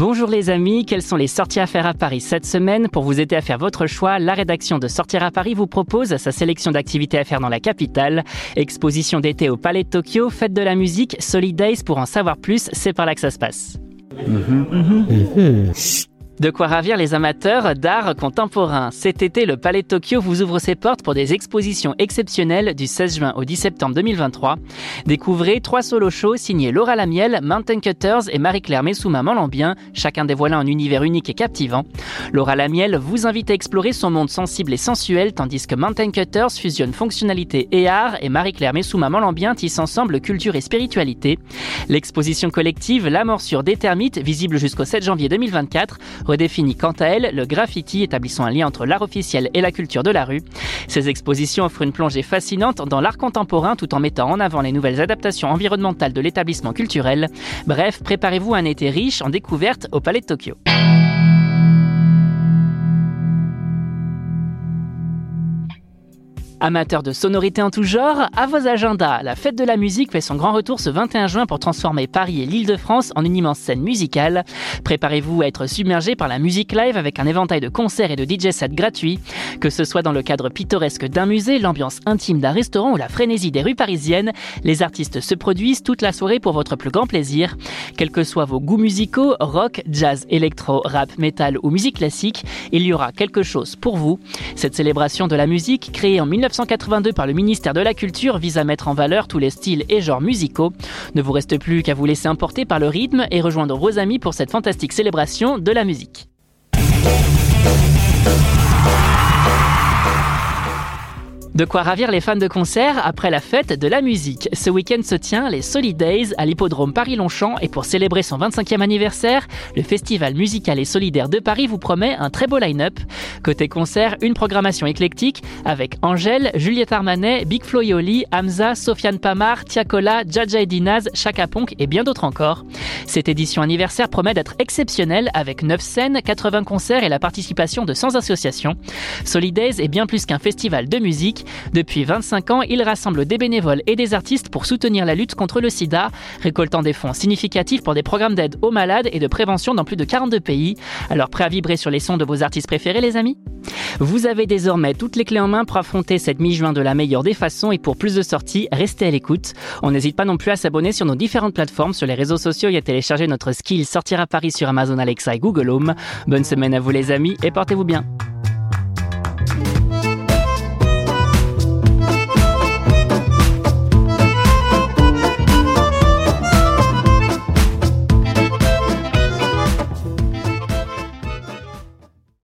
Bonjour les amis, quelles sont les sorties à faire à Paris cette semaine Pour vous aider à faire votre choix, la rédaction de Sortir à Paris vous propose sa sélection d'activités à faire dans la capitale. Exposition d'été au Palais de Tokyo, fête de la musique, Solid Days, pour en savoir plus, c'est par là que ça se passe. De quoi ravir les amateurs d'art contemporain. Cet été, le Palais de Tokyo vous ouvre ses portes pour des expositions exceptionnelles du 16 juin au 10 septembre 2023. Découvrez trois solo shows signés Laura Lamiel, Mountain Cutters et Marie-Claire Messouma Malambien, chacun dévoilant un univers unique et captivant. Laura Lamiel vous invite à explorer son monde sensible et sensuel, tandis que Mountain Cutters fusionne fonctionnalité et art, et Marie-Claire Messouma Malambien tisse ensemble culture et spiritualité. L'exposition collective La morsure des termites, visible jusqu'au 7 janvier 2024, redéfinit quant à elle le graffiti établissant un lien entre l'art officiel et la culture de la rue. Ces expositions offrent une plongée fascinante dans l'art contemporain tout en mettant en avant les nouvelles adaptations environnementales de l'établissement culturel. Bref, préparez-vous un été riche en découvertes au Palais de Tokyo. Amateurs de sonorités en tout genre, à vos agendas, la fête de la musique fait son grand retour ce 21 juin pour transformer Paris et l'Île-de-France en une immense scène musicale. Préparez-vous à être submergé par la musique live avec un éventail de concerts et de DJ sets gratuits. Que ce soit dans le cadre pittoresque d'un musée, l'ambiance intime d'un restaurant ou la frénésie des rues parisiennes, les artistes se produisent toute la soirée pour votre plus grand plaisir. Quels que soient vos goûts musicaux, rock, jazz, électro, rap, metal ou musique classique, il y aura quelque chose pour vous. Cette célébration de la musique, créée en 1982 par le ministère de la Culture, vise à mettre en valeur tous les styles et genres musicaux. Ne vous reste plus qu'à vous laisser emporter par le rythme et rejoindre vos amis pour cette fantastique célébration de la musique. De quoi ravir les fans de concert après la fête de la musique. Ce week-end se tient les Solid Days à l'hippodrome Paris-Longchamp et pour célébrer son 25e anniversaire, le festival musical et solidaire de Paris vous promet un très beau line-up. Côté concert, une programmation éclectique avec Angèle, Juliette Armanet, Big Flo et Oli, Hamza, Sofiane Pamar, Tiakola, Jaja Edinaz, Chaka Ponk et bien d'autres encore. Cette édition anniversaire promet d'être exceptionnelle avec 9 scènes, 80 concerts et la participation de 100 associations. Solid Days est bien plus qu'un festival de musique. Depuis 25 ans, il rassemble des bénévoles et des artistes pour soutenir la lutte contre le sida, récoltant des fonds significatifs pour des programmes d'aide aux malades et de prévention dans plus de 42 pays. Alors prêt à vibrer sur les sons de vos artistes préférés les amis? Vous avez désormais toutes les clés en main pour affronter cette mi-juin de la meilleure des façons et pour plus de sorties, restez à l'écoute. On n'hésite pas non plus à s'abonner sur nos différentes plateformes, sur les réseaux sociaux et à télécharger notre skill Sortir à Paris sur Amazon Alexa et Google Home. Bonne semaine à vous les amis et portez-vous bien.